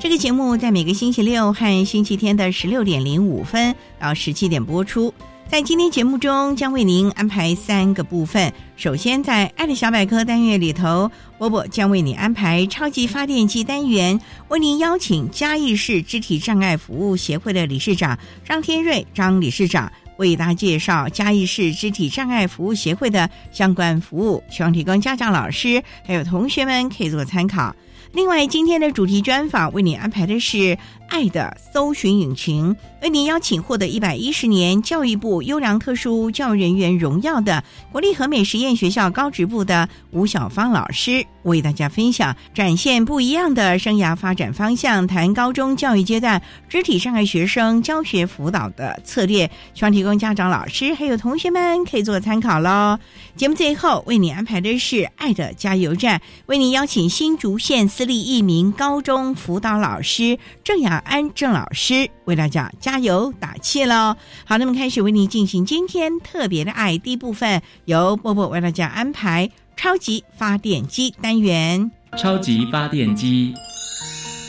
这个节目在每个星期六和星期天的十六点零五分到十七点播出。在今天节目中，将为您安排三个部分。首先，在“爱的小百科”单元里头，波波将为你安排超级发电机单元，为您邀请嘉义市肢体障碍服务协会的理事长张天瑞张理事长为大家介绍嘉义市肢体障碍服务协会的相关服务，希望提供家长、老师还有同学们可以做参考。另外，今天的主题专访为你安排的是《爱的搜寻引擎》，为您邀请获得一百一十年教育部优良特殊教育人员荣耀的国立和美实验学校高职部的吴小芳老师，为大家分享展现不一样的生涯发展方向，谈高中教育阶段肢体障碍学生教学辅导的策略，希望提供家长、老师还有同学们可以做参考喽。节目最后为你安排的是《爱的加油站》，为您邀请新竹县私立一名高中辅导老师郑雅安正老师为大家加油打气喽。好，那么开始为你进行今天特别的爱第一部分，由波波为大家安排超级发电机单元。超级发电机，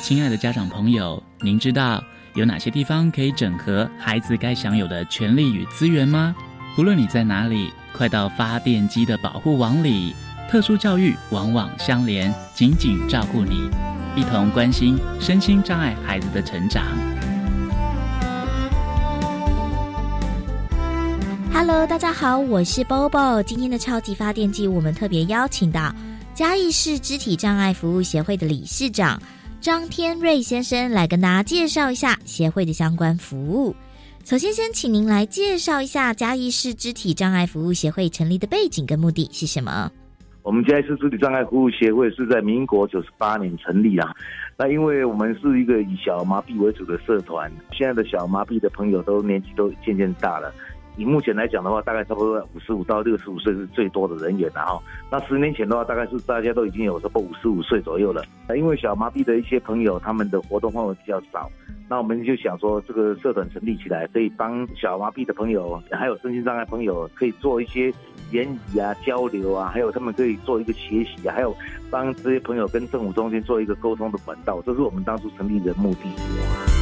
亲爱的家长朋友，您知道有哪些地方可以整合孩子该享有的权利与资源吗？无论你在哪里。快到发电机的保护网里，特殊教育往往相连，紧紧照顾你，一同关心身心障碍孩子的成长。Hello，大家好，我是 Bobo。今天的超级发电机，我们特别邀请到嘉义市肢体障碍服务协会的理事长张天瑞先生来跟大家介绍一下协会的相关服务。首先，先请您来介绍一下嘉义市肢体障碍服务协会成立的背景跟目的是什么？我们嘉义市肢体障碍服务协会是在民国九十八年成立啊。那因为我们是一个以小麻痹为主的社团，现在的小麻痹的朋友都年纪都渐渐大了。以目前来讲的话，大概差不多五十五到六十五岁是最多的人员了哈。那十年前的话，大概是大家都已经有差不多五十五岁左右了。因为小麻痹的一些朋友，他们的活动范围比较少，那我们就想说，这个社团成立起来，可以帮小麻痹的朋友，还有身心障碍朋友，可以做一些言语啊交流啊，还有他们可以做一个学习啊，还有帮这些朋友跟政府中心做一个沟通的管道，这是我们当初成立的目的。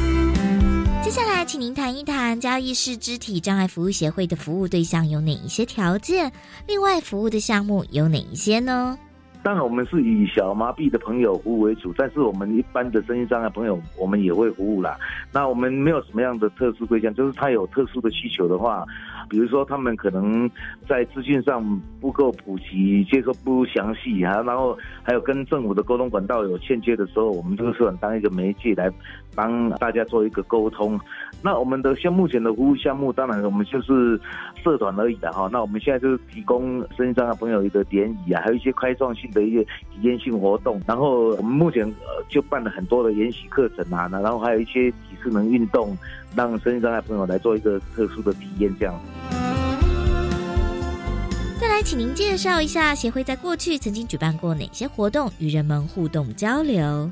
接下来，请您谈一谈交易市肢体障碍服务协会的服务对象有哪一些条件？另外，服务的项目有哪一些呢？当然，我们是以小麻痹的朋友服务为主，但是我们一般的身心障碍朋友，我们也会服务啦。那我们没有什么样的特殊对象，就是他有特殊的需求的话，比如说他们可能在资讯上不够普及，接受不详细啊，然后还有跟政府的沟通管道有欠缺的时候，我们这个社团当一个媒介来帮大家做一个沟通。那我们的像目前的服务项目，当然我们就是社团而已的哈。那我们现在就是提供身心障碍朋友一个联谊啊，还有一些开创性的一些体验性活动。然后我们目前就办了很多的研习课程啊，然后还有一些体适能运动，让身心障碍朋友来做一个特殊的体验这样。再来，请您介绍一下协会在过去曾经举办过哪些活动，与人们互动交流。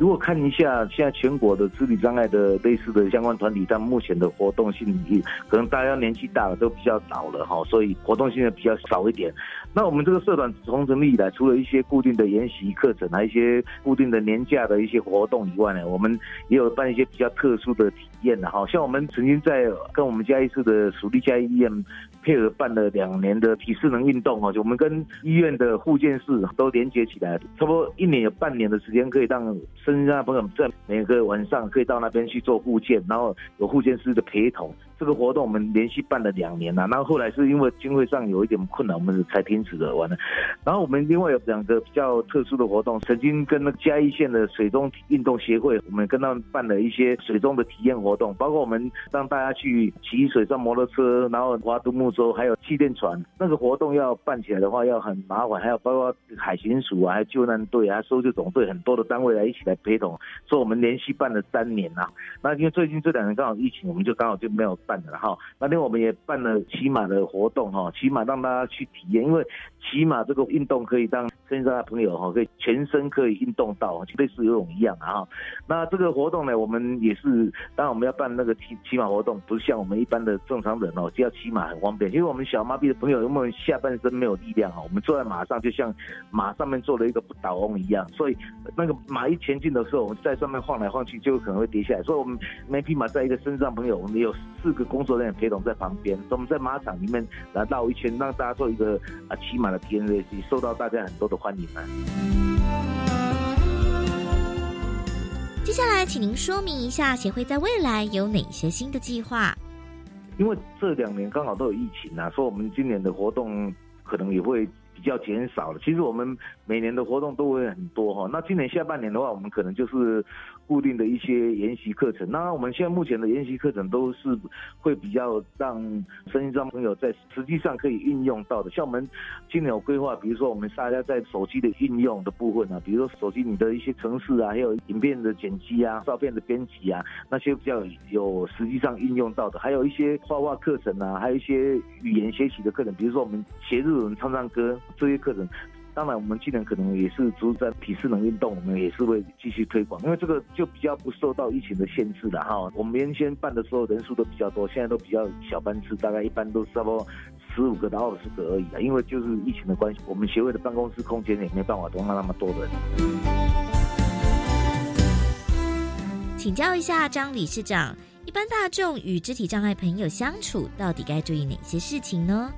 如果看一下现在全国的肢体障碍的类似的相关团体，但目前的活动性可能大家年纪大了都比较老了哈，所以活动性也比较少一点。那我们这个社团从成立以来，除了一些固定的研习课程，还有一些固定的年假的一些活动以外呢，我们也有办一些比较特殊的体验的哈。像我们曾经在跟我们嘉义市的蜀地嘉义医院配合办了两年的体适能运动哦，就我们跟医院的护健室都连接起来，差不多一年有半年的时间，可以让身障朋友在每个晚上可以到那边去做护健，然后有护健师的陪同。这个活动我们连续办了两年了，然后后来是因为经费上有一点困难，我们才停止了。完了，然后我们另外有两个比较特殊的活动，曾经跟那嘉义县的水中运动协会，我们跟他们办了一些水中的体验活动，包括我们让大家去骑水上摩托车，然后划独木舟，还有气垫船。那个活动要办起来的话要很麻烦，还有包括海巡署啊，还有救难队啊，搜救总队很多的单位来一起来陪同，所以我们连续办了三年呐。那因为最近这两年刚好疫情，我们就刚好就没有。办的哈，那天我们也办了骑马的活动哈，骑马让大家去体验，因为骑马这个运动可以让身上的朋友哈，可以全身可以运动到，就类似游泳一样啊。那这个活动呢，我们也是，当然我们要办那个骑骑马活动，不是像我们一般的正常人哦，只要骑马很方便，因为我们小麻痹的朋友，因为下半身没有力量哈，我们坐在马上就像马上面坐了一个不倒翁一样，所以那个马一前进的时候，我们在上面晃来晃去，就可能会跌下来。所以我们每匹马在一个身上朋友，我们有四个。工作人员陪同在旁边，我们在马场里面来绕一圈，让大家做一个啊骑马的体验练习，受到大家很多的欢迎啊。接下来，请您说明一下协会在未来有哪些新的计划？因为这两年刚好都有疫情啊，所以我们今年的活动可能也会比较减少了。其实我们每年的活动都会很多哈，那今年下半年的话，我们可能就是。固定的一些研习课程，那我们现在目前的研习课程都是会比较让身心障朋友在实际上可以运用到的。像我们今年有规划，比如说我们大家在手机的运用的部分啊，比如说手机你的一些程式啊，还有影片的剪辑啊、照片的编辑啊，那些比较有实际上运用到的，还有一些画画课程啊，还有一些语言学习的课程，比如说我们学日文、唱唱歌这些课程。当然，我们今年可能也是主在体适能运动，我们也是会继续推广，因为这个就比较不受到疫情的限制了哈。我们原先办的时候人数都比较多，现在都比较小班次，大概一般都差不多十五个到二十个而已啊。因为就是疫情的关系，我们协会的办公室空间也没办法容纳那么多人。请教一下张理事长，一般大众与肢体障碍朋友相处，到底该注意哪些事情呢？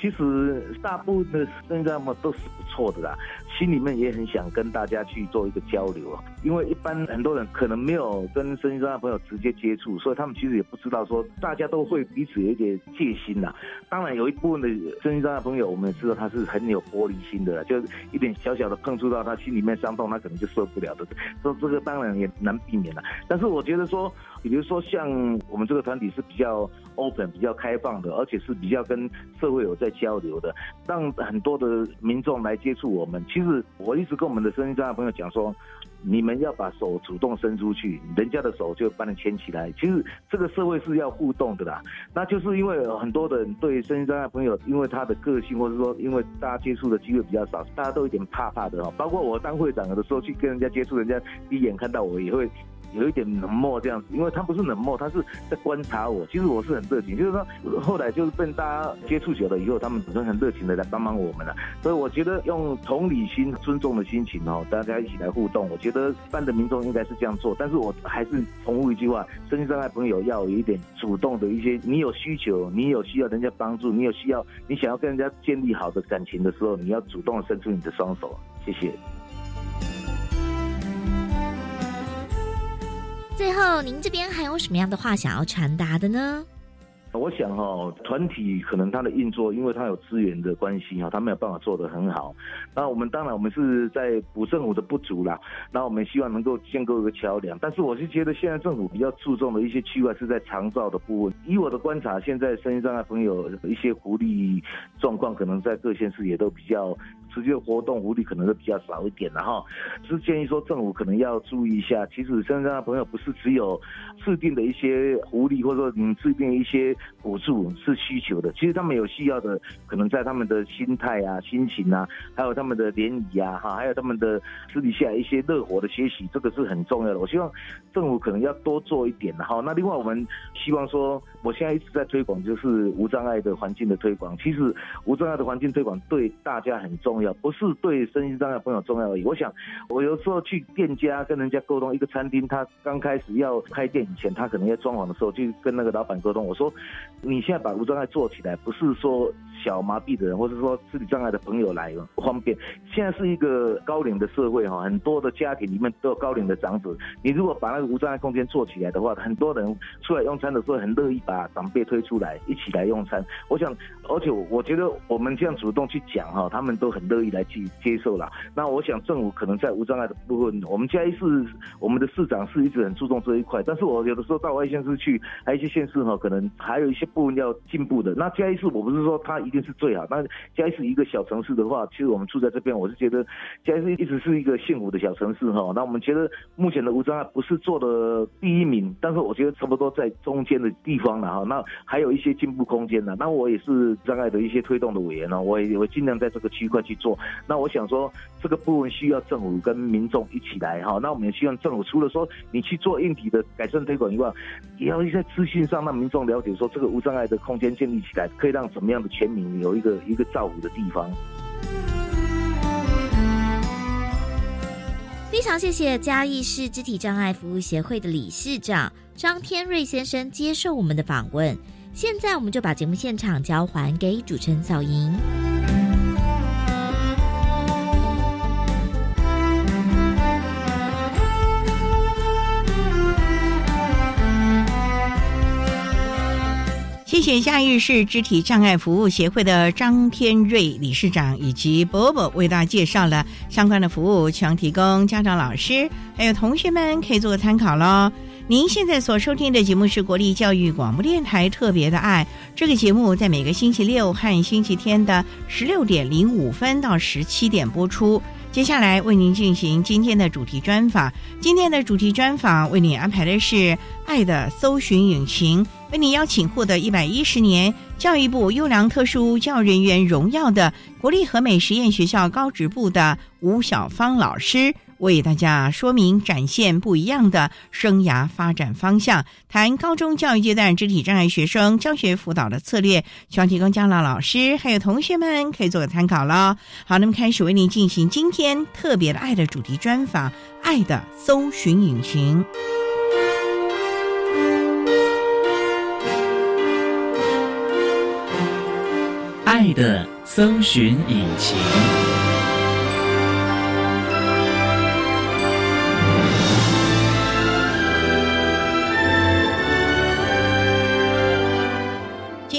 其实大部分的身障嘛都是不错的啦，心里面也很想跟大家去做一个交流啊。因为一般很多人可能没有跟身心障碍朋友直接接触，所以他们其实也不知道说大家都会彼此有一点戒心呐。当然有一部分的身心障碍朋友，我们也知道他是很有玻璃心的，就一点小小的碰触到他心里面伤痛，他可能就受不了的。说这个当然也难避免了。但是我觉得说。比如说，像我们这个团体是比较 open、比较开放的，而且是比较跟社会有在交流的，让很多的民众来接触我们。其实是我一直跟我们的身心障碍朋友讲说，你们要把手主动伸出去，人家的手就帮你牵起来。其实这个社会是要互动的啦。那就是因为很多人对身心障碍朋友，因为他的个性，或者说因为大家接触的机会比较少，大家都有点怕怕的哈。包括我当会长的时候去跟人家接触，人家一眼看到我也会。有一点冷漠这样子，因为他不是冷漠，他是在观察我。其实我是很热情，就是说后来就是被大家接触久了以后，他们本身很热情的来帮忙我们了。所以我觉得用同理心、尊重的心情哦，大家一起来互动，我觉得办的民众应该是这样做。但是我还是重复一句话：，身心障碍朋友要有一点主动的一些，你有需求，你有需要人家帮助，你有需要，你想要跟人家建立好的感情的时候，你要主动伸出你的双手。谢谢。最后，您这边还有什么样的话想要传达的呢？我想哈，团体可能它的运作，因为它有资源的关系哈，它没有办法做得很好。那我们当然我们是在补政府的不足啦。那我们希望能够建构一个桥梁。但是我是觉得现在政府比较注重的一些区块是在长照的部分。以我的观察，现在身心障碍朋友一些福利状况，可能在各县市也都比较持续的活动福利可能是比较少一点的哈。是建议说政府可能要注意一下，其实身上的朋友不是只有制定的一些福利，或者说你制定一些补助是需求的，其实他们有需要的，可能在他们的心态啊、心情啊，还有他们的联谊啊，哈，还有他们的私底下一些热火的学习，这个是很重要的。我希望政府可能要多做一点的哈。那另外我们希望说，我现在一直在推广就是无障碍的环境的推广。其实无障碍的环境推广对大家很重要，不是对身心障碍朋友重要而已。我想我有时候去店家跟人家沟通，一个餐厅他刚开始要开店以前，他可能要装潢的时候，就跟那个老板沟通，我说你现在把无障碍做起来，不是说。小麻痹的人，或者说肢体障碍的朋友来不方便。现在是一个高龄的社会哈，很多的家庭里面都有高龄的长者。你如果把那个无障碍空间做起来的话，很多人出来用餐的时候很乐意把长辈推出来一起来用餐。我想，而且我觉得我们这样主动去讲哈，他们都很乐意来去接受了。那我想政府可能在无障碍的部分，我们嘉义市我们的市长是一直很注重这一块，但是我有的时候到外县市去，还有一些县市哈，可能还还有一些部分要进步的。那嘉义市我不是说他。一定是最好。那嘉义是一个小城市的话，其实我们住在这边，我是觉得嘉义是一直是一个幸福的小城市哈。那我们觉得目前的无障碍不是做的第一名，但是我觉得差不多在中间的地方了哈。那还有一些进步空间呢。那我也是障碍的一些推动的委员呢，我也会尽量在这个区块去做。那我想说，这个部分需要政府跟民众一起来哈。那我们也希望政府除了说你去做硬体的改善推广以外，也要在资讯上让民众了解说这个无障碍的空间建立起来，可以让怎么样的全民。有一个一个照顾的地方。非常谢谢嘉义市肢体障碍服务协会的理事长张天瑞先生接受我们的访问。现在我们就把节目现场交还给主持人小莹。谢谢嘉义市肢体障碍服务协会的张天瑞理事长以及伯伯为大家介绍了相关的服务，希望提供家长、老师还有同学们可以做个参考喽。您现在所收听的节目是国立教育广播电台特别的爱，这个节目在每个星期六和星期天的十六点零五分到十七点播出。接下来为您进行今天的主题专访，今天的主题专访为您安排的是《爱的搜寻引擎》。为您邀请获得一百一十年教育部优良特殊教人员荣耀的国立和美实验学校高职部的吴小芳老师，为大家说明展现不一样的生涯发展方向，谈高中教育阶段肢体障碍学生教学辅导的策略，希望提供家长、老师还有同学们可以做个参考了。好，那么开始为您进行今天特别的爱的主题专访，《爱的搜寻引擎》。爱的搜寻引擎。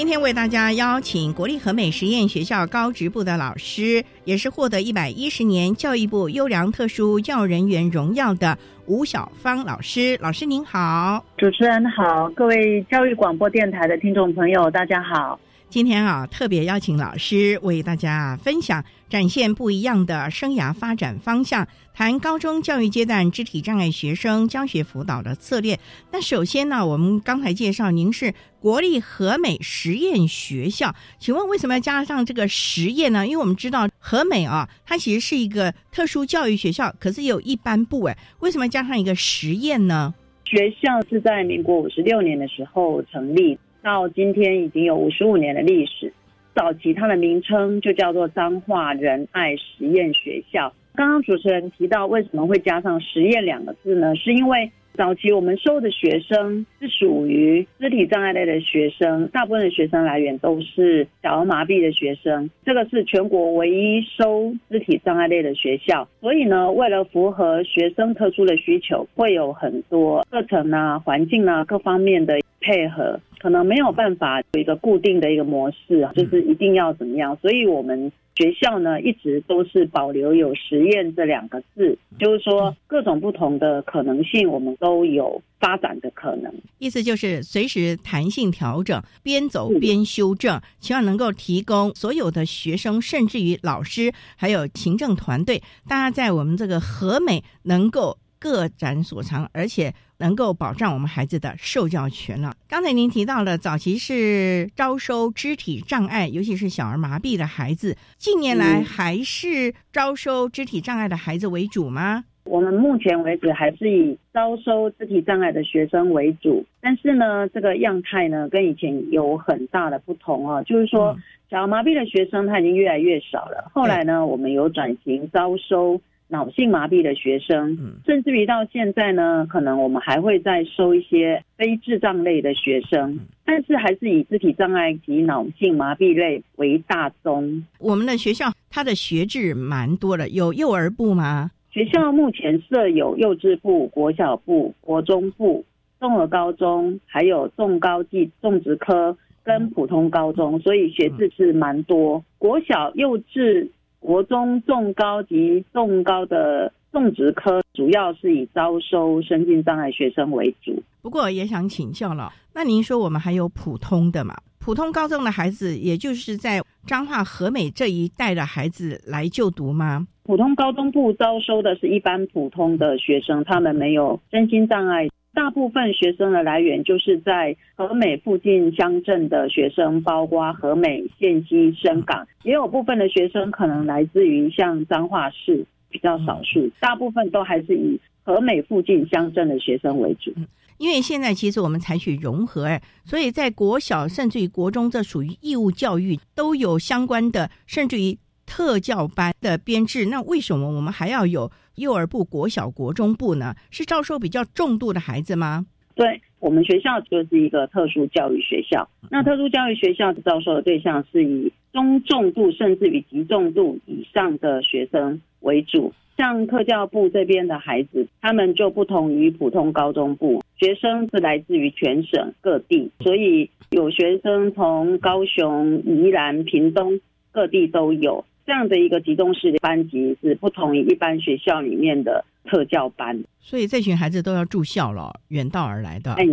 今天为大家邀请国立和美实验学校高职部的老师，也是获得一百一十年教育部优良特殊教人员荣耀的吴小芳老师。老师您好，主持人好，各位教育广播电台的听众朋友，大家好。今天啊，特别邀请老师为大家分享，展现不一样的生涯发展方向，谈高中教育阶段肢体障碍学生教学辅导的策略。那首先呢，我们刚才介绍您是国立和美实验学校，请问为什么要加上这个实验呢？因为我们知道和美啊，它其实是一个特殊教育学校，可是有一般部哎，为什么加上一个实验呢？学校是在民国五十六年的时候成立。到今天已经有五十五年的历史。早期它的名称就叫做彰化仁爱实验学校。刚刚主持人提到为什么会加上“实验”两个字呢？是因为早期我们收的学生是属于肢体障碍类的学生，大部分的学生来源都是小儿麻痹的学生。这个是全国唯一收肢体障碍类的学校。所以呢，为了符合学生特殊的需求，会有很多课程啊、环境啊各方面的配合。可能没有办法有一个固定的一个模式，就是一定要怎么样。所以我们学校呢一直都是保留有实验这两个字，就是说各种不同的可能性，我们都有发展的可能。意思就是随时弹性调整，边走边修正，希望能够提供所有的学生，甚至于老师还有行政团队，大家在我们这个和美能够各展所长，而且。能够保障我们孩子的受教权了。刚才您提到了早期是招收肢体障碍，尤其是小儿麻痹的孩子，近年来还是招收肢体障碍的孩子为主吗？我们目前为止还是以招收肢体障碍的学生为主，但是呢，这个样态呢跟以前有很大的不同啊，就是说小儿麻痹的学生他已经越来越少了。后来呢，我们有转型招收。脑性麻痹的学生，甚至于到现在呢，可能我们还会再收一些非智障类的学生，但是还是以肢体障碍及脑性麻痹类为大宗。我们的学校它的学制蛮多的，有幼儿部吗？学校目前设有幼稚部、国小部、国中部、综合高中，还有重高技种植科跟普通高中，所以学制是蛮多。国小、幼稚。国中重高级重高的种植科，主要是以招收身心障碍学生为主。不过也想请教了，那您说我们还有普通的嘛？普通高中的孩子，也就是在彰化和美这一带的孩子来就读吗？普通高中部招收的是一般普通的学生，他们没有身心障碍。大部分学生的来源就是在和美附近乡镇的学生，包括和美、县西、深港，也有部分的学生可能来自于像彰化市，比较少数，大部分都还是以和美附近乡镇的学生为主。因为现在其实我们采取融合，哎，所以在国小甚至于国中，这属于义务教育，都有相关的，甚至于特教班的编制。那为什么我们还要有？幼儿部、国小、国中部呢，是招收比较重度的孩子吗？对我们学校就是一个特殊教育学校。那特殊教育学校的招收的对象是以中重度甚至于极重度以上的学生为主。像特教部这边的孩子，他们就不同于普通高中部，学生是来自于全省各地，所以有学生从高雄、宜兰、屏东各地都有。这样的一个集中式的班级是不同于一般学校里面的特教班，所以这群孩子都要住校了，远道而来的。哎，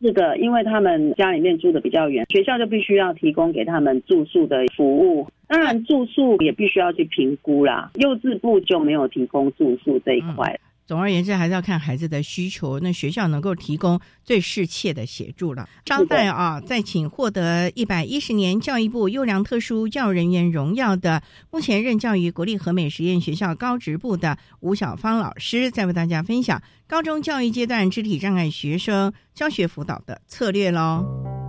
是的，因为他们家里面住的比较远，学校就必须要提供给他们住宿的服务。当然，住宿也必须要去评估啦。幼稚部就没有提供住宿这一块。总而言之，还是要看孩子的需求，那学校能够提供最适切的协助了。张代啊，再请获得一百一十年教育部优良特殊教育人员荣耀的，目前任教于国立和美实验学校高职部的吴小芳老师，再为大家分享高中教育阶段肢体障碍学生教学辅导的策略喽。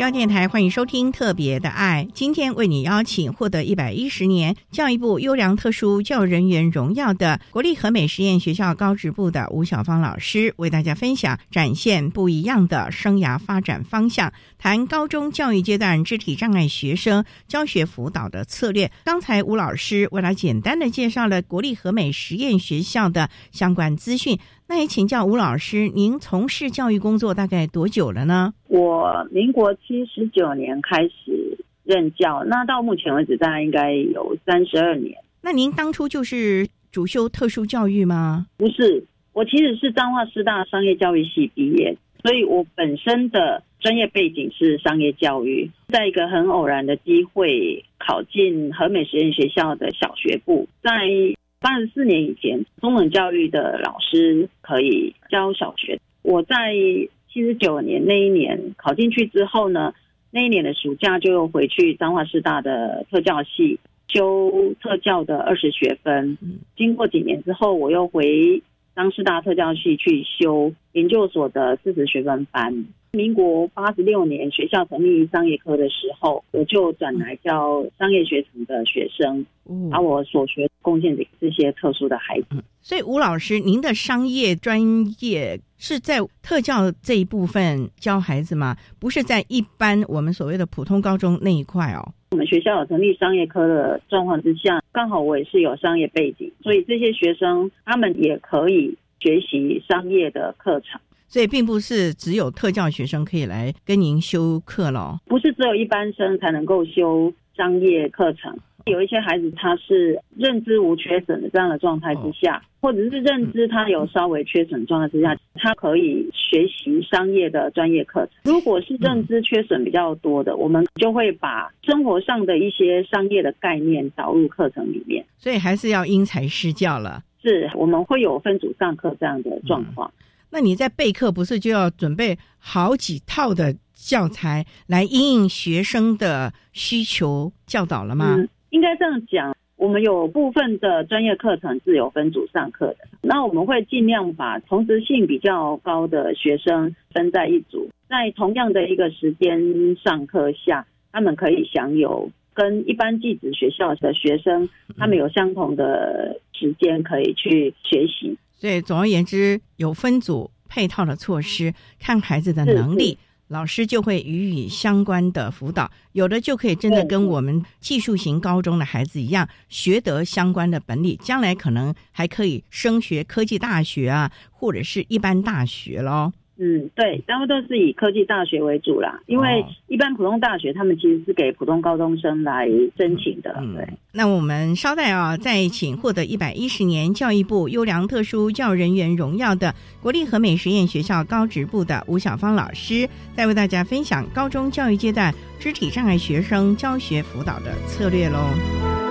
教电台欢迎收听《特别的爱》，今天为你邀请获得一百一十年教育部优良特殊教育人员荣耀的国立和美实验学校高职部的吴小芳老师，为大家分享展现不一样的生涯发展方向，谈高中教育阶段肢体障碍学生教学辅导的策略。刚才吴老师为了简单的介绍了国立和美实验学校的相关资讯。那也请教吴老师，您从事教育工作大概多久了呢？我民国七十九年开始任教，那到目前为止大概应该有三十二年。那您当初就是主修特殊教育吗？不是，我其实是彰化师大商业教育系毕业，所以我本身的专业背景是商业教育，在一个很偶然的机会考进和美实验学校的小学部，在。八十四年以前，中等教育的老师可以教小学。我在七十九年那一年考进去之后呢，那一年的暑假就又回去彰化师大的特教系修特教的二十学分。经过几年之后，我又回彰师大特教系去修研究所的四十学分班。民国八十六年学校成立商业科的时候，我就转来教商业学程的学生，把我所学贡献给这些特殊的孩子。所以，吴老师，您的商业专业是在特教这一部分教孩子吗？不是在一般我们所谓的普通高中那一块哦。我们学校有成立商业科的状况之下，刚好我也是有商业背景，所以这些学生他们也可以学习商业的课程。所以并不是只有特教学生可以来跟您修课了，不是只有一般生才能够修商业课程。有一些孩子他是认知无缺损的这样的状态之下，或者是认知他有稍微缺损状态之下，他可以学习商业的专业课程。如果是认知缺损比较多的，我们就会把生活上的一些商业的概念导入课程里面。所以还是要因材施教了。是我们会有分组上课这样的状况。那你在备课不是就要准备好几套的教材来应应学生的需求教导了吗？应该这样讲，我们有部分的专业课程是有分组上课的，那我们会尽量把同时性比较高的学生分在一组，在同样的一个时间上课下，他们可以享有跟一般寄宿学校的学生，他们有相同的时间可以去学习。所以，总而言之，有分组配套的措施，看孩子的能力，老师就会予以相关的辅导。有的就可以真的跟我们技术型高中的孩子一样，学得相关的本领，将来可能还可以升学科技大学啊，或者是一般大学喽。嗯，对，大部分都是以科技大学为主啦，因为一般普通大学他们其实是给普通高中生来申请的。对，那我们稍待啊，再请获得一百一十年教育部优良特殊教育人员荣耀的国立和美实验学校高职部的吴小芳老师，再为大家分享高中教育阶段肢体障碍学生教学辅导的策略喽。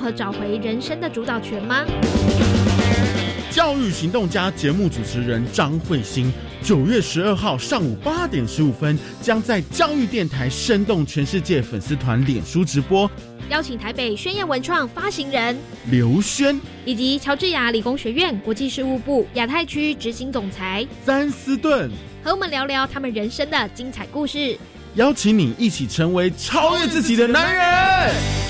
何找回人生的主导权吗？教育行动家节目主持人张慧欣，九月十二号上午八点十五分，将在教育电台生动全世界粉丝团脸书直播，邀请台北宣言文创发行人。刘轩，以及乔治亚理工学院国际事务部亚太区执行总裁。詹斯顿，和我们聊聊他们人生的精彩故事，邀请你一起成为超越自己的男人。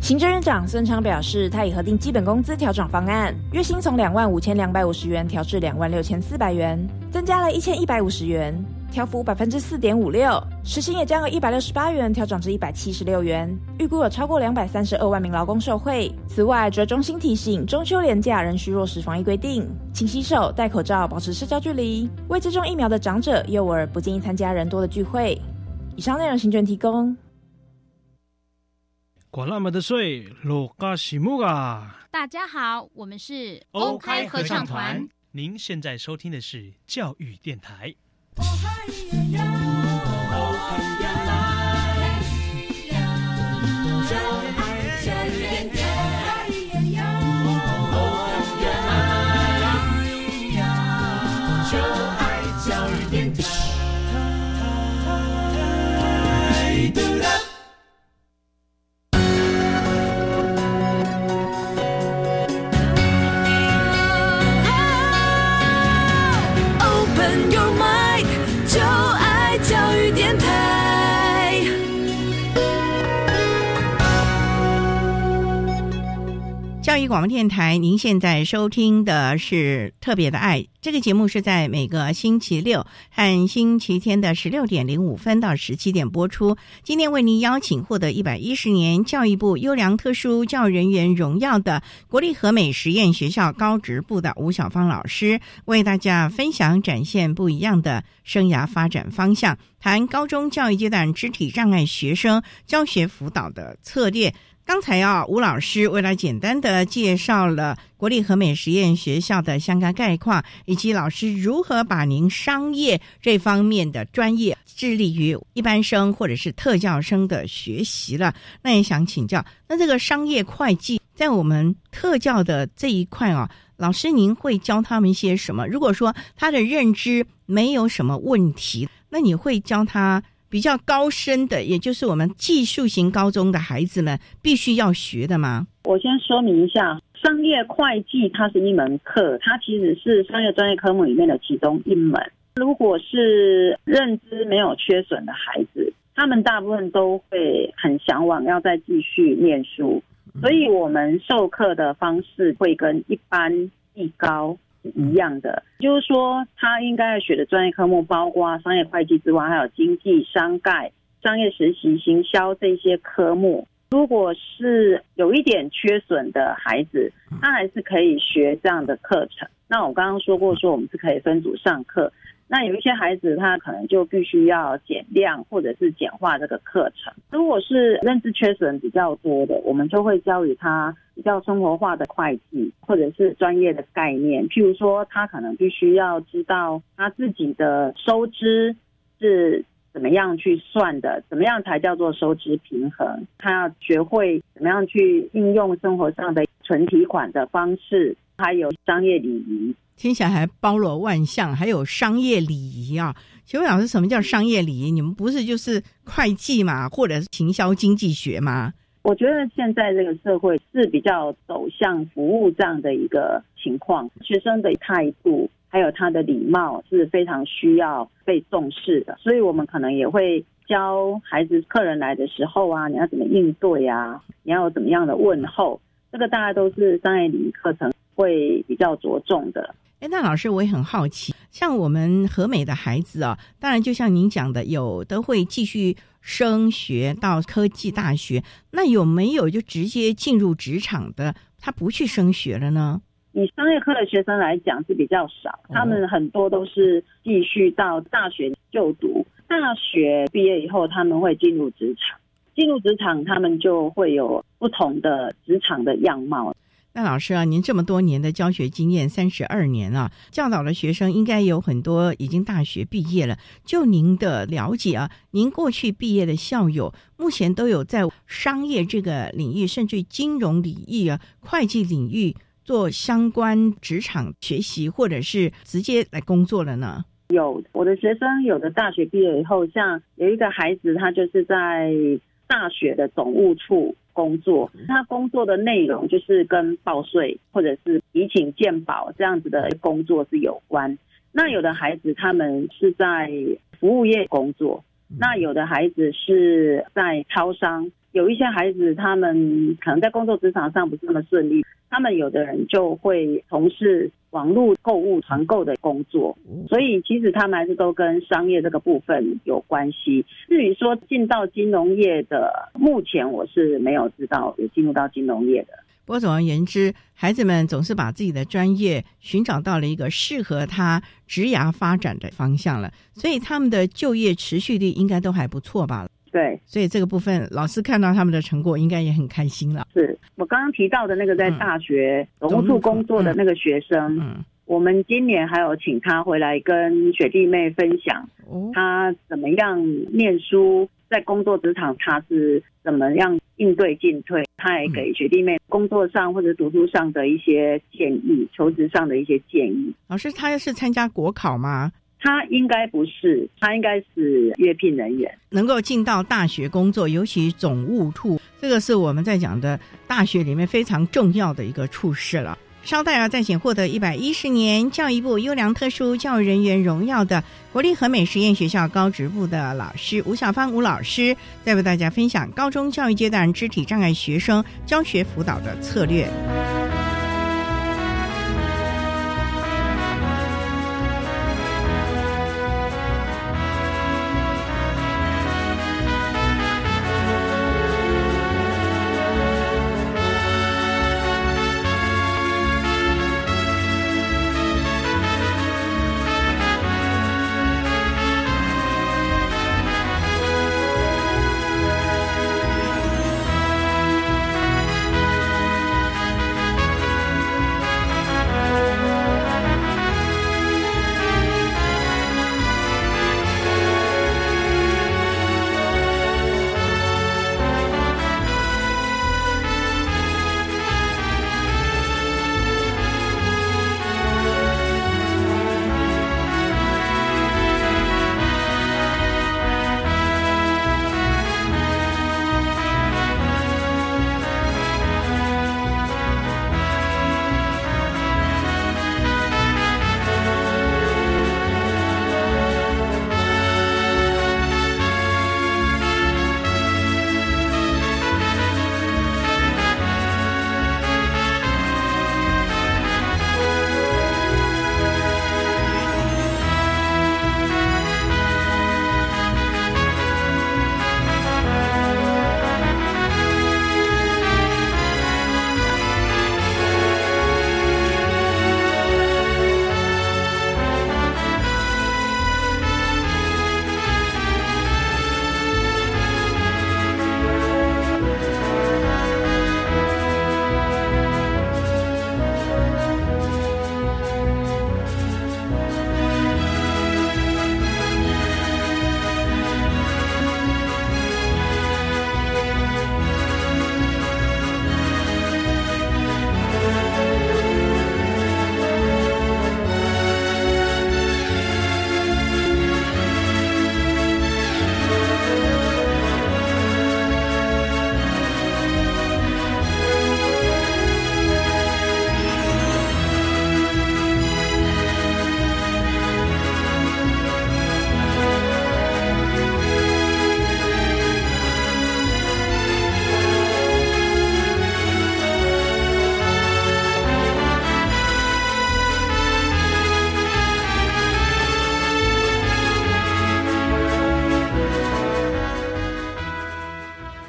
行政院长孙昌表示，他已核定基本工资调整方案，月薪从两万五千两百五十元调至两万六千四百元，增加了一千一百五十元，调幅百分之四点五六，时薪也将由一百六十八元调整至一百七十六元，预估有超过两百三十二万名劳工受惠。此外，折中心提醒，中秋连假仍需落实防疫规定，勤洗手、戴口罩、保持社交距离。未接种疫苗的长者、幼儿不建议参加人多的聚会。以上内容，行政提供。管那么的水，落嘎西木啊！大家好，我们是 OK 合唱团。您现在收听的是教育电台。教育广播电台，您现在收听的是《特别的爱》这个节目，是在每个星期六和星期天的十六点零五分到十七点播出。今天为您邀请获得一百一十年教育部优良特殊教育人员荣耀的国立和美实验学校高职部的吴小芳老师，为大家分享展现不一样的生涯发展方向，谈高中教育阶段肢体障碍学生教学辅导的策略。刚才啊，吴老师为了简单的介绍了国立和美实验学校的相关概况，以及老师如何把您商业这方面的专业致力于一般生或者是特教生的学习了。那也想请教，那这个商业会计在我们特教的这一块啊，老师您会教他们一些什么？如果说他的认知没有什么问题，那你会教他？比较高深的，也就是我们技术型高中的孩子们必须要学的吗？我先说明一下，商业会计它是一门课，它其实是商业专业科目里面的其中一门。如果是认知没有缺损的孩子，他们大部分都会很向往要再继续念书，所以我们授课的方式会跟一般艺高。一样的，就是说，他应该要学的专业科目，包括商业会计之外，还有经济、商概、商业实习、行销这些科目。如果是有一点缺损的孩子，他还是可以学这样的课程。那我刚刚说过，说我们是可以分组上课。那有一些孩子，他可能就必须要减量或者是简化这个课程。如果是认知缺损比较多的，我们就会教予他比较生活化的会计或者是专业的概念。譬如说，他可能必须要知道他自己的收支是怎么样去算的，怎么样才叫做收支平衡。他要学会怎么样去应用生活上的存提款的方式，还有商业礼仪。听起来还包罗万象，还有商业礼仪啊！请问老师，什么叫商业礼仪？你们不是就是会计嘛，或者是行销经济学吗？我觉得现在这个社会是比较走向服务这样的一个情况，学生的态度还有他的礼貌是非常需要被重视的，所以我们可能也会教孩子、客人来的时候啊，你要怎么应对啊？你要怎么样的问候？这个大家都是商业礼仪课程会比较着重的。哎，那老师我也很好奇，像我们和美的孩子啊，当然就像您讲的，有的会继续升学到科技大学，那有没有就直接进入职场的，他不去升学了呢？以商业科的学生来讲是比较少，他们很多都是继续到大学就读，大学毕业以后他们会进入职场，进入职场他们就会有不同的职场的样貌。那老师啊，您这么多年的教学经验，三十二年啊，教导的学生应该有很多已经大学毕业了。就您的了解啊，您过去毕业的校友，目前都有在商业这个领域，甚至金融领域啊、会计领域做相关职场学习，或者是直接来工作了呢？有我的学生，有的大学毕业以后，像有一个孩子，他就是在大学的总务处。工作，他工作的内容就是跟报税或者是提请鉴保这样子的工作是有关。那有的孩子他们是在服务业工作，那有的孩子是在超商，有一些孩子他们可能在工作职场上不是那么顺利。他们有的人就会从事网络购物团购的工作，所以其实他们还是都跟商业这个部分有关系。至于说进到金融业的，目前我是没有知道有进入到金融业的。不过总而言之，孩子们总是把自己的专业寻找到了一个适合他职涯发展的方向了，所以他们的就业持续率应该都还不错吧。对，所以这个部分老师看到他们的成果，应该也很开心了。是我刚刚提到的那个在大学总务处工作的那个学生，嗯，我们今年还有请他回来跟学弟妹分享，他怎么样念书，在工作职场他是怎么样应对进退，他也给学弟妹工作上或者读书上的一些建议，求职上的一些建议。老师，他是参加国考吗？他应该不是，他应该是约聘人员，能够进到大学工作，尤其总务处，这个是我们在讲的大学里面非常重要的一个处事了。稍待啊，再请获得一百一十年教育部优良特殊教育人员荣耀的国立和美实验学校高职部的老师吴小芳吴老师，再为大家分享高中教育阶段肢体障碍学生教学辅导的策略。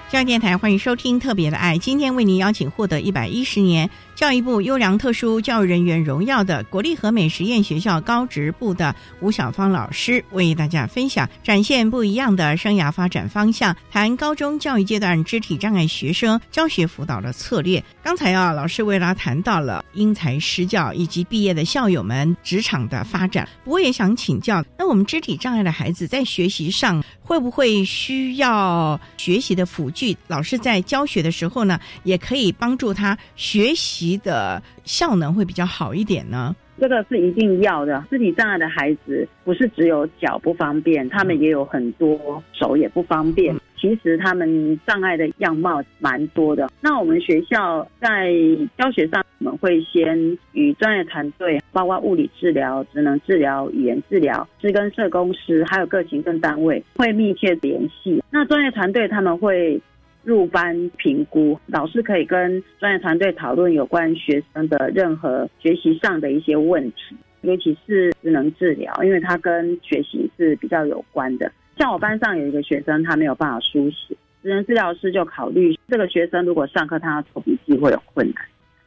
教育电台欢迎收听《特别的爱》，今天为您邀请获得一百一十年教育部优良特殊教育人员荣耀的国立和美实验学校高职部的吴小芳老师，为大家分享展现不一样的生涯发展方向，谈高中教育阶段肢体障碍学生教学辅导的策略。刚才啊，老师为大家谈到了因材施教以及毕业的校友们职场的发展，我也想请教，那我们肢体障碍的孩子在学习上会不会需要学习的辅？具老师在教学的时候呢，也可以帮助他学习的效能会比较好一点呢。这个是一定要的。肢体障碍的孩子不是只有脚不方便，他们也有很多手也不方便。其实他们障碍的样貌蛮多的。那我们学校在教学上，我们会先与专业团队，包括物理治疗、职能治疗、语言治疗、师跟社工师，还有各行政单位会密切联系。那专业团队他们会。入班评估，老师可以跟专业团队讨论有关学生的任何学习上的一些问题，尤其是智能治疗，因为它跟学习是比较有关的。像我班上有一个学生，他没有办法书写，智能治疗师就考虑这个学生如果上课他要做笔记会有困难，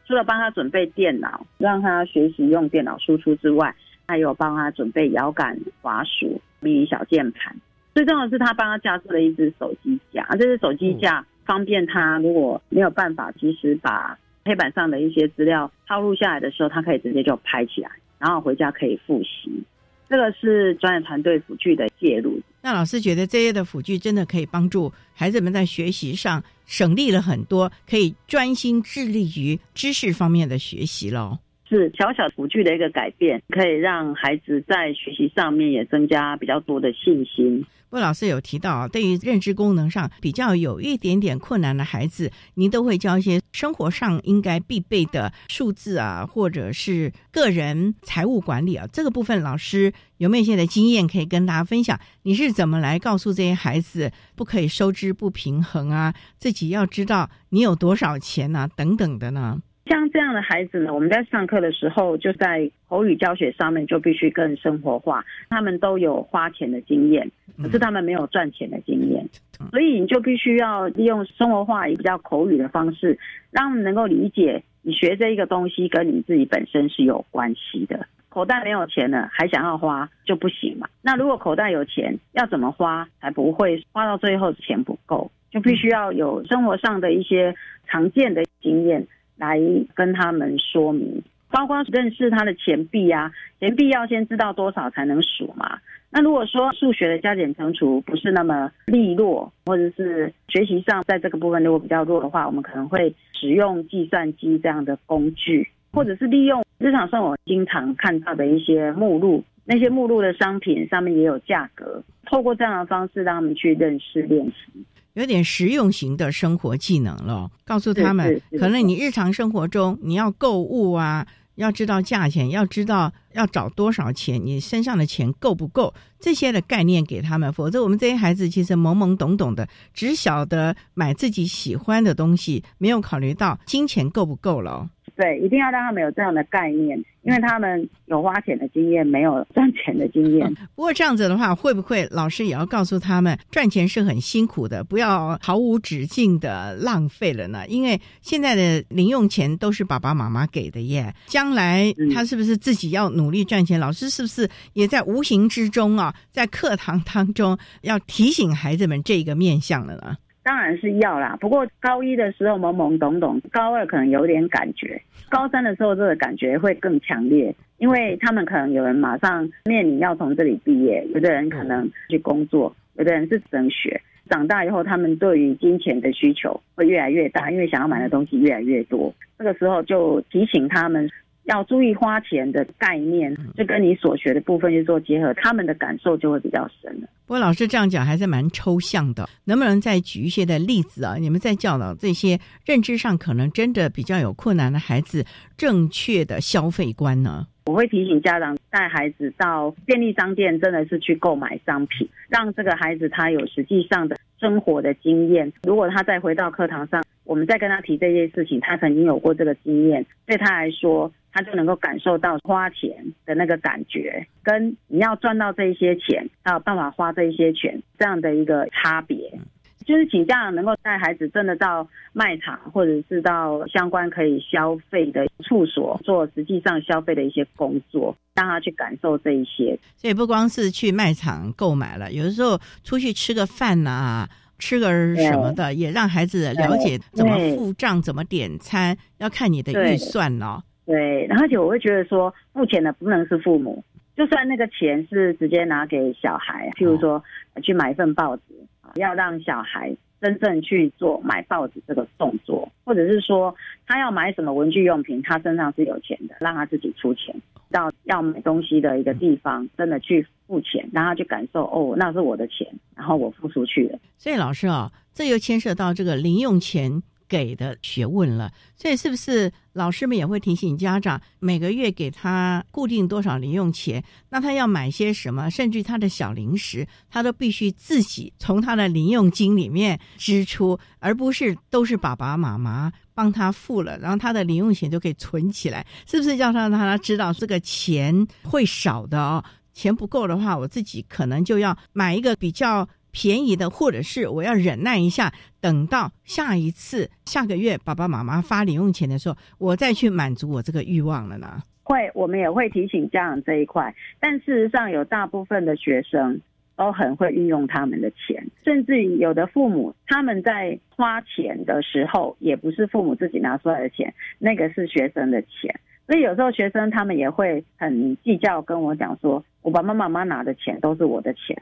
除了帮他准备电脑，让他学习用电脑输出之外，还有帮他准备摇杆滑鼠、迷你小键盘。最重要的是，他帮他架设了一只手机架，这只手机架方便他如果没有办法及时把黑板上的一些资料抄录下来的时候，他可以直接就拍起来，然后回家可以复习。这个是专业团队辅具的介入。那老师觉得这些的辅具真的可以帮助孩子们在学习上省力了很多，可以专心致力于知识方面的学习喽。是小小辅具的一个改变，可以让孩子在学习上面也增加比较多的信心。魏老师有提到啊，对于认知功能上比较有一点点困难的孩子，您都会教一些生活上应该必备的数字啊，或者是个人财务管理啊。这个部分老师有没有一些的经验可以跟大家分享？你是怎么来告诉这些孩子不可以收支不平衡啊？自己要知道你有多少钱啊，等等的呢？像这样的孩子呢，我们在上课的时候，就在口语教学上面就必须更生活化。他们都有花钱的经验，可是他们没有赚钱的经验，所以你就必须要利用生活化、也比较口语的方式，让他们能够理解你学这一个东西跟你自己本身是有关系的。口袋没有钱了，还想要花就不行嘛。那如果口袋有钱，要怎么花才不会花到最后钱不够？就必须要有生活上的一些常见的经验。来跟他们说明，包括认识他的钱币啊，钱币要先知道多少才能数嘛。那如果说数学的加减乘除不是那么利落，或者是学习上在这个部分如果比较弱的话，我们可能会使用计算机这样的工具，或者是利用日常生活经常看到的一些目录，那些目录的商品上面也有价格，透过这样的方式让他们去认识练习。有点实用型的生活技能了，告诉他们，可能你日常生活中你要购物啊，要知道价钱，要知道要找多少钱，你身上的钱够不够，这些的概念给他们，否则我们这些孩子其实懵懵懂懂的，只晓得买自己喜欢的东西，没有考虑到金钱够不够了。对，一定要让他们有这样的概念，因为他们有花钱的经验，没有赚钱的经验。不过这样子的话，会不会老师也要告诉他们，赚钱是很辛苦的，不要毫无止境的浪费了呢？因为现在的零用钱都是爸爸妈妈给的耶，将来他是不是自己要努力赚钱？老师是不是也在无形之中啊，在课堂当中要提醒孩子们这个面向了呢？当然是要啦，不过高一的时候懵懵懂懂，高二可能有点感觉，高三的时候这个感觉会更强烈，因为他们可能有人马上面临要从这里毕业，有的人可能去工作，有的人是升学，长大以后他们对于金钱的需求会越来越大，因为想要买的东西越来越多，这个时候就提醒他们。要注意花钱的概念，就跟你所学的部分去做结合，他们的感受就会比较深了。不过老师这样讲还是蛮抽象的，能不能再举一些的例子啊？你们在教导这些认知上可能真的比较有困难的孩子，正确的消费观呢？我会提醒家长带孩子到便利商店，真的是去购买商品，让这个孩子他有实际上的生活的经验。如果他再回到课堂上，我们再跟他提这些事情，他曾经有过这个经验，对他来说。他就能够感受到花钱的那个感觉，跟你要赚到这一些钱，还有办法花这一些钱这样的一个差别。就是请家长能够带孩子真的到卖场或者是到相关可以消费的处所做实际上消费的一些工作，让他去感受这一些。所以不光是去卖场购买了，有的时候出去吃个饭呐、吃个什么的，也让孩子了解怎么付账、怎么点餐，要看你的预算哦。对，而且我会觉得说，付钱的不能是父母，就算那个钱是直接拿给小孩，譬如说去买一份报纸，要让小孩真正去做买报纸这个动作，或者是说他要买什么文具用品，他身上是有钱的，让他自己出钱到要买东西的一个地方，真的去付钱，让他去感受哦，那是我的钱，然后我付出去了。所以老师啊，这又牵涉到这个零用钱。给的学问了，所以是不是老师们也会提醒家长，每个月给他固定多少零用钱？那他要买些什么，甚至他的小零食，他都必须自己从他的零用金里面支出，而不是都是爸爸妈妈帮他付了，然后他的零用钱就可以存起来。是不是要让他知道这个钱会少的哦？钱不够的话，我自己可能就要买一个比较。便宜的，或者是我要忍耐一下，等到下一次下个月爸爸妈妈发零用钱的时候，我再去满足我这个欲望了呢？会，我们也会提醒家长这一块。但事实上，有大部分的学生都很会运用他们的钱，甚至有的父母他们在花钱的时候，也不是父母自己拿出来的钱，那个是学生的钱。所以有时候学生他们也会很计较，跟我讲说，我爸爸妈妈拿的钱都是我的钱，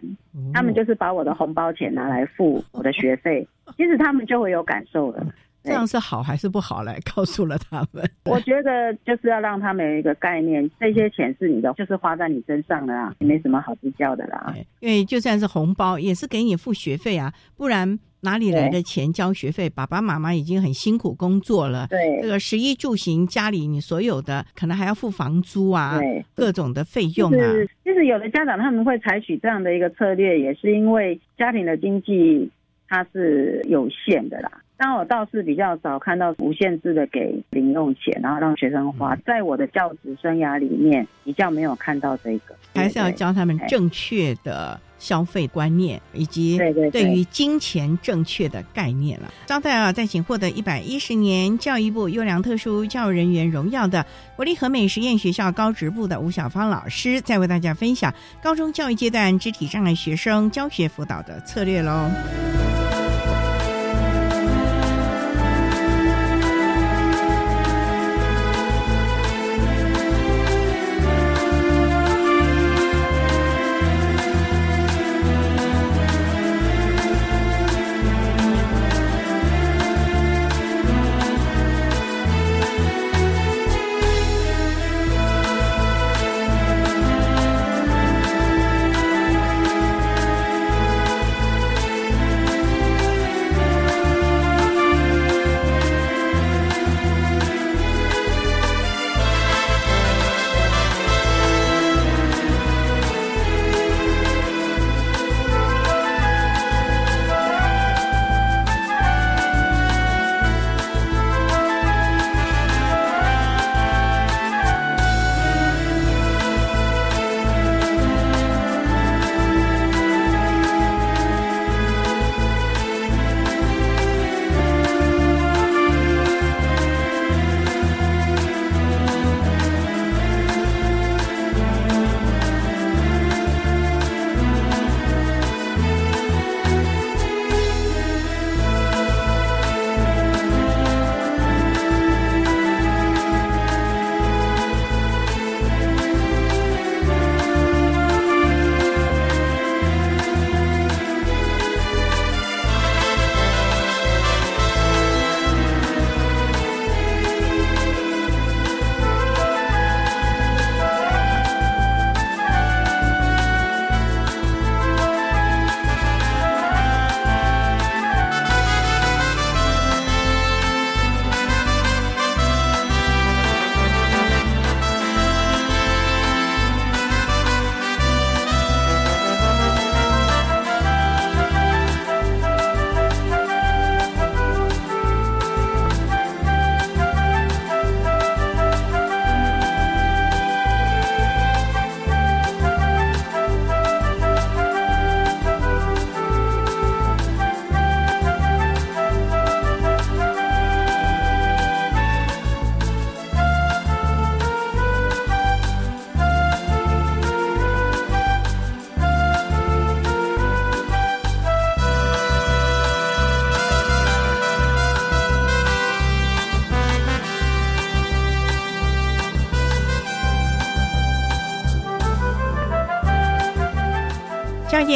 他们就是把我的红包钱拿来付我的学费，其实他们就会有感受了。这样是好还是不好？来 告诉了他们。我觉得就是要让他们有一个概念，这些钱是你的，就是花在你身上的啊，没什么好计较的啦。因为就算是红包，也是给你付学费啊，不然。哪里来的钱交学费？爸爸妈妈已经很辛苦工作了。对，这个食衣住行，家里你所有的可能还要付房租啊，各种的费用啊。其实有的家长他们会采取这样的一个策略，也是因为家庭的经济它是有限的啦。但我倒是比较少看到无限制的给零用钱，然后让学生花。在我的教职生涯里面，比较没有看到这个。还是要教他们正确的消费观念，以及对于金钱正确的概念了。招待啊，再请获得一百一十年教育部优良特殊教育人员荣耀的国立和美实验学校高职部的吴小芳老师，再为大家分享高中教育阶段肢体障碍学生教学辅导的策略喽。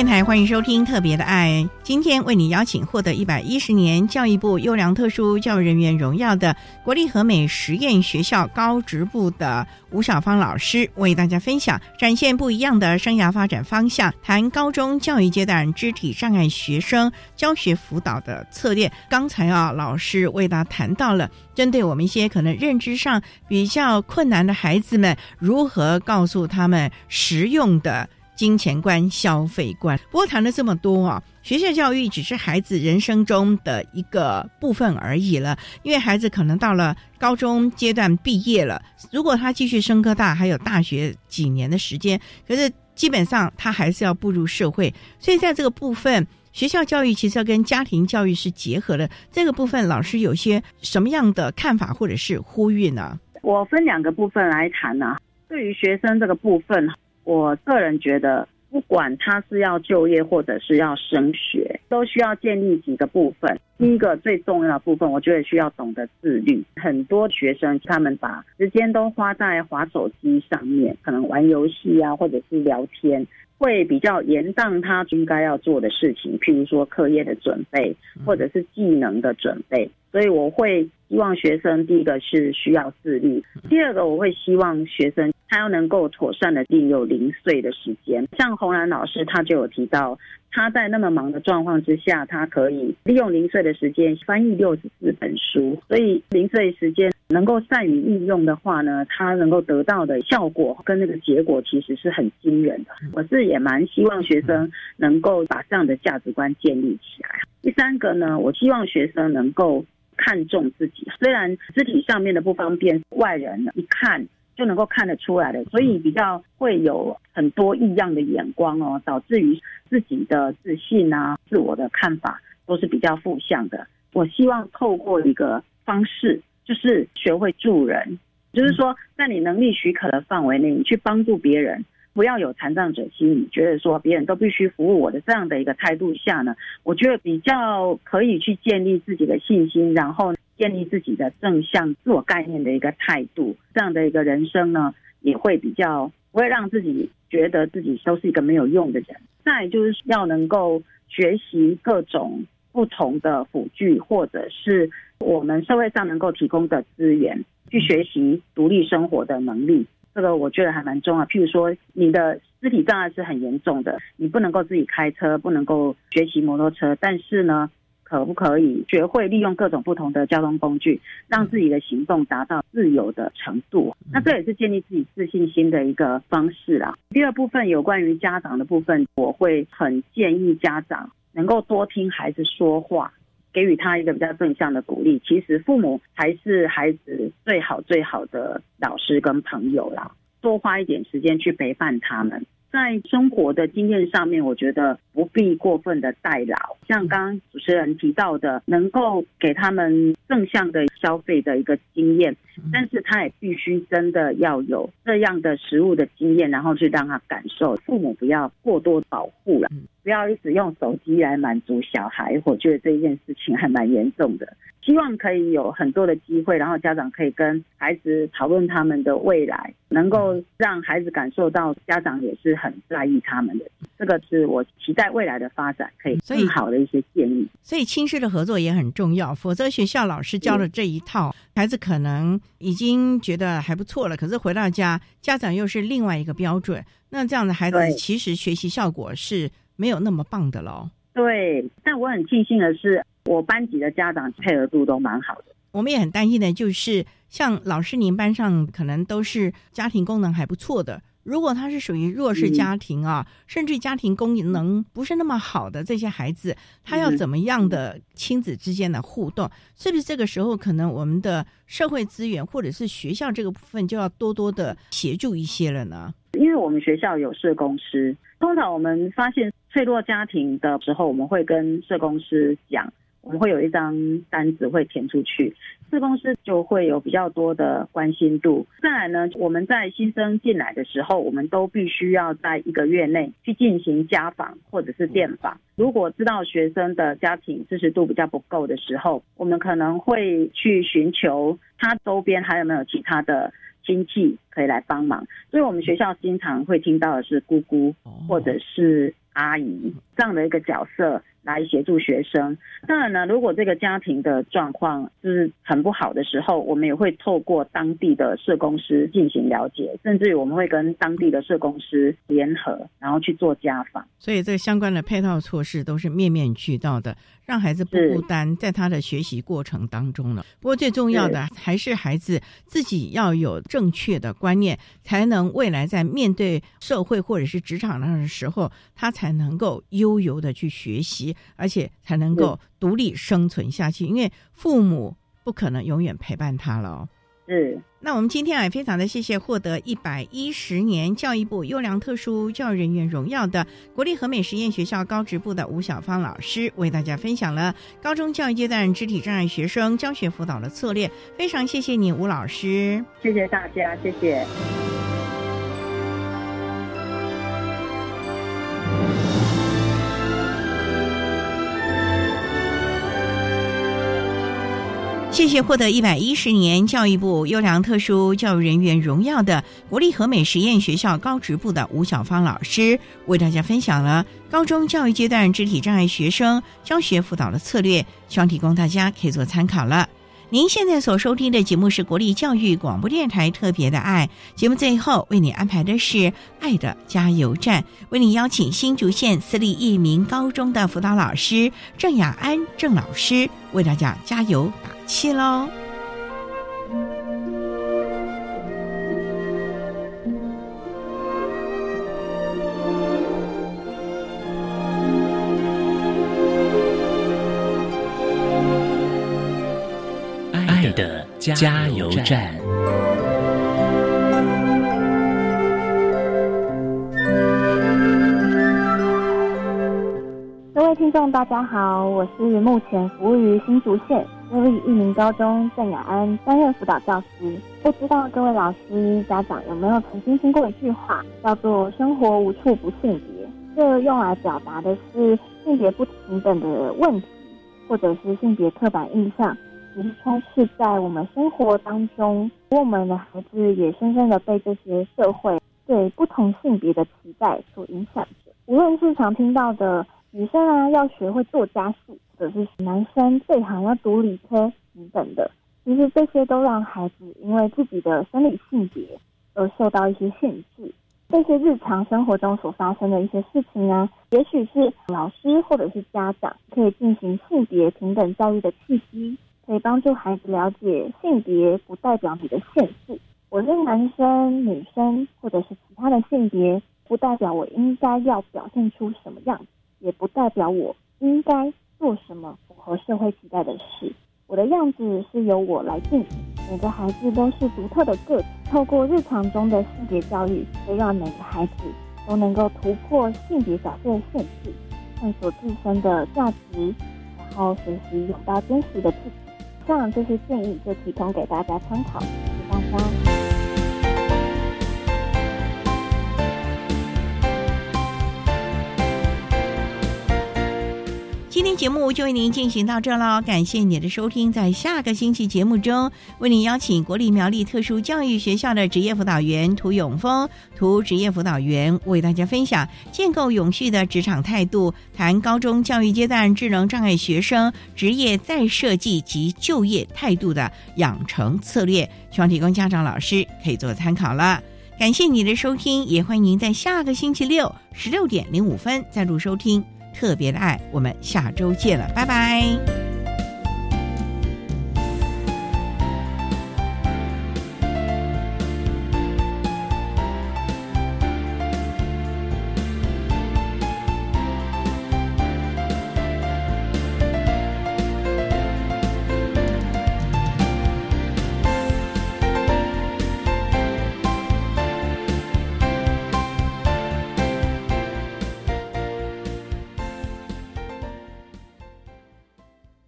电台欢迎收听《特别的爱》，今天为你邀请获得一百一十年教育部优良特殊教育人员荣耀的国立和美实验学校高职部的吴小芳老师，为大家分享展现不一样的生涯发展方向，谈高中教育阶段肢体障碍学生教学辅导的策略。刚才啊，老师为大家谈到了针对我们一些可能认知上比较困难的孩子们，如何告诉他们实用的。金钱观、消费观。不过谈了这么多啊，学校教育只是孩子人生中的一个部分而已了。因为孩子可能到了高中阶段毕业了，如果他继续升科大，还有大学几年的时间，可是基本上他还是要步入社会。所以在这个部分，学校教育其实要跟家庭教育是结合的。这个部分，老师有些什么样的看法或者是呼吁呢？我分两个部分来谈呢。对于学生这个部分。我个人觉得，不管他是要就业或者是要升学，都需要建立几个部分。第一个最重要的部分，我觉得需要懂得自律。很多学生他们把时间都花在滑手机上面，可能玩游戏啊，或者是聊天，会比较延宕他应该要做的事情，譬如说课业的准备，或者是技能的准备。所以我会希望学生，第一个是需要自律，第二个我会希望学生。他要能够妥善的利用零碎的时间，像红兰老师他就有提到，他在那么忙的状况之下，他可以利用零碎的时间翻译六十四本书。所以零碎时间能够善于运用的话呢，他能够得到的效果跟那个结果其实是很惊人的。我是也蛮希望学生能够把这样的价值观建立起来。第三个呢，我希望学生能够看重自己，虽然肢体上面的不方便，外人一看。就能够看得出来的，所以比较会有很多异样的眼光哦，导致于自己的自信啊、自我的看法都是比较负向的。我希望透过一个方式，就是学会助人，就是说在你能力许可的范围内，你去帮助别人，不要有残障者心理，觉得说别人都必须服务我的这样的一个态度下呢，我觉得比较可以去建立自己的信心，然后。建立自己的正向自我概念的一个态度，这样的一个人生呢，也会比较不会让自己觉得自己都是一个没有用的人。再就是要能够学习各种不同的辅具，或者是我们社会上能够提供的资源，去学习独立生活的能力。这个我觉得还蛮重要。譬如说，你的肢体障碍是很严重的，你不能够自己开车，不能够学习摩托车，但是呢。可不可以学会利用各种不同的交通工具，让自己的行动达到自由的程度？那这也是建立自己自信心的一个方式啦。第二部分有关于家长的部分，我会很建议家长能够多听孩子说话，给予他一个比较正向的鼓励。其实父母才是孩子最好最好的老师跟朋友啦，多花一点时间去陪伴他们。在生活的经验上面，我觉得不必过分的代劳。像刚刚主持人提到的，能够给他们正向的消费的一个经验，但是他也必须真的要有这样的食物的经验，然后去让他感受。父母不要过多保护了，不要一直用手机来满足小孩。我觉得这件事情还蛮严重的。希望可以有很多的机会，然后家长可以跟孩子讨论他们的未来，能够让孩子感受到家长也是很在意他们的。这个是我期待未来的发展可以更好的一些建议。所以亲师的合作也很重要，否则学校老师教的这一套，孩子可能已经觉得还不错了，可是回到家，家长又是另外一个标准，那这样的孩子其实学习效果是没有那么棒的喽。对，但我很庆幸的是。我班级的家长配合度都蛮好的。我们也很担心的，就是像老师您班上可能都是家庭功能还不错的。如果他是属于弱势家庭啊，甚至家庭功能不是那么好的这些孩子，他要怎么样的亲子之间的互动？是不是这个时候可能我们的社会资源或者是学校这个部分就要多多的协助一些了呢？因为我们学校有社工师，通常我们发现脆弱家庭的时候，我们会跟社工师讲。我们会有一张单子会填出去，社公司就会有比较多的关心度。再来呢，我们在新生进来的时候，我们都必须要在一个月内去进行家访或者是电访。如果知道学生的家庭支持度比较不够的时候，我们可能会去寻求他周边还有没有其他的亲戚可以来帮忙。所以我们学校经常会听到的是姑姑或者是。阿姨这样的一个角色。来协助学生。当然呢，如果这个家庭的状况就是很不好的时候，我们也会透过当地的社工师进行了解，甚至于我们会跟当地的社工师联合，然后去做家访。所以，这相关的配套措施都是面面俱到的，让孩子不孤单在他的学习过程当中呢。不过，最重要的还是孩子自己要有正确的观念，才能未来在面对社会或者是职场上的时候，他才能够悠游的去学习。而且才能够独立生存下去，因为父母不可能永远陪伴他了。是。那我们今天也非常的谢谢获得一百一十年教育部优良特殊教育人员荣耀的国立和美实验学校高职部的吴小芳老师，为大家分享了高中教育阶段肢体障碍学生教学辅导的策略。非常谢谢你，吴老师。谢谢大家，谢谢。谢谢获得一百一十年教育部优良特殊教育人员荣耀的国立和美实验学校高职部的吴小芳老师，为大家分享了高中教育阶段肢体障碍学生教学辅导的策略，希望提供大家可以做参考了。您现在所收听的节目是国立教育广播电台特别的爱节目，最后为你安排的是爱的加油站，为你邀请新竹县私立一名高中的辅导老师郑雅安郑老师为大家加油打气喽。爱的加油站。各位听众，大家好，我是目前服务于新竹县我是一名高中郑雅安担任辅导教师。不知道各位老师、家长有没有曾经听过一句话，叫做“生活无处不性别”，这用来表达的是性别不平等的问题，或者是性别刻板印象。其实充斥在我们生活当中，我们的孩子也深深的被这些社会对不同性别的期待所影响着。无论是常听到的女生啊要学会做家事，或者是男生最好要读理科等等的，其实这些都让孩子因为自己的生理性别而受到一些限制。这些日常生活中所发生的一些事情啊，也许是老师或者是家长可以进行性别平等教育的契机。可以帮助孩子了解性别不代表你的限制，我是男生、女生或者是其他的性别，不代表我应该要表现出什么样子，也不代表我应该做什么符合社会期待的事。我的样子是由我来定。每个孩子都是独特的个体，透过日常中的性别教育，可以让每个孩子都能够突破性别角色的限制，探索自身的价值，然后学习拥抱真实的自己。以上这些建议就提供给大家参考，谢谢大家。今天节目就为您进行到这了，感谢你的收听。在下个星期节目中，为您邀请国立苗栗特殊教育学校的职业辅导员涂永峰，涂职业辅导员为大家分享建构永续的职场态度，谈高中教育阶段智能障碍学生职业再设计及就业态度的养成策略，希望提供家长老师可以做参考了。感谢你的收听，也欢迎您在下个星期六十六点零五分再度收听。特别的爱，我们下周见了，拜拜。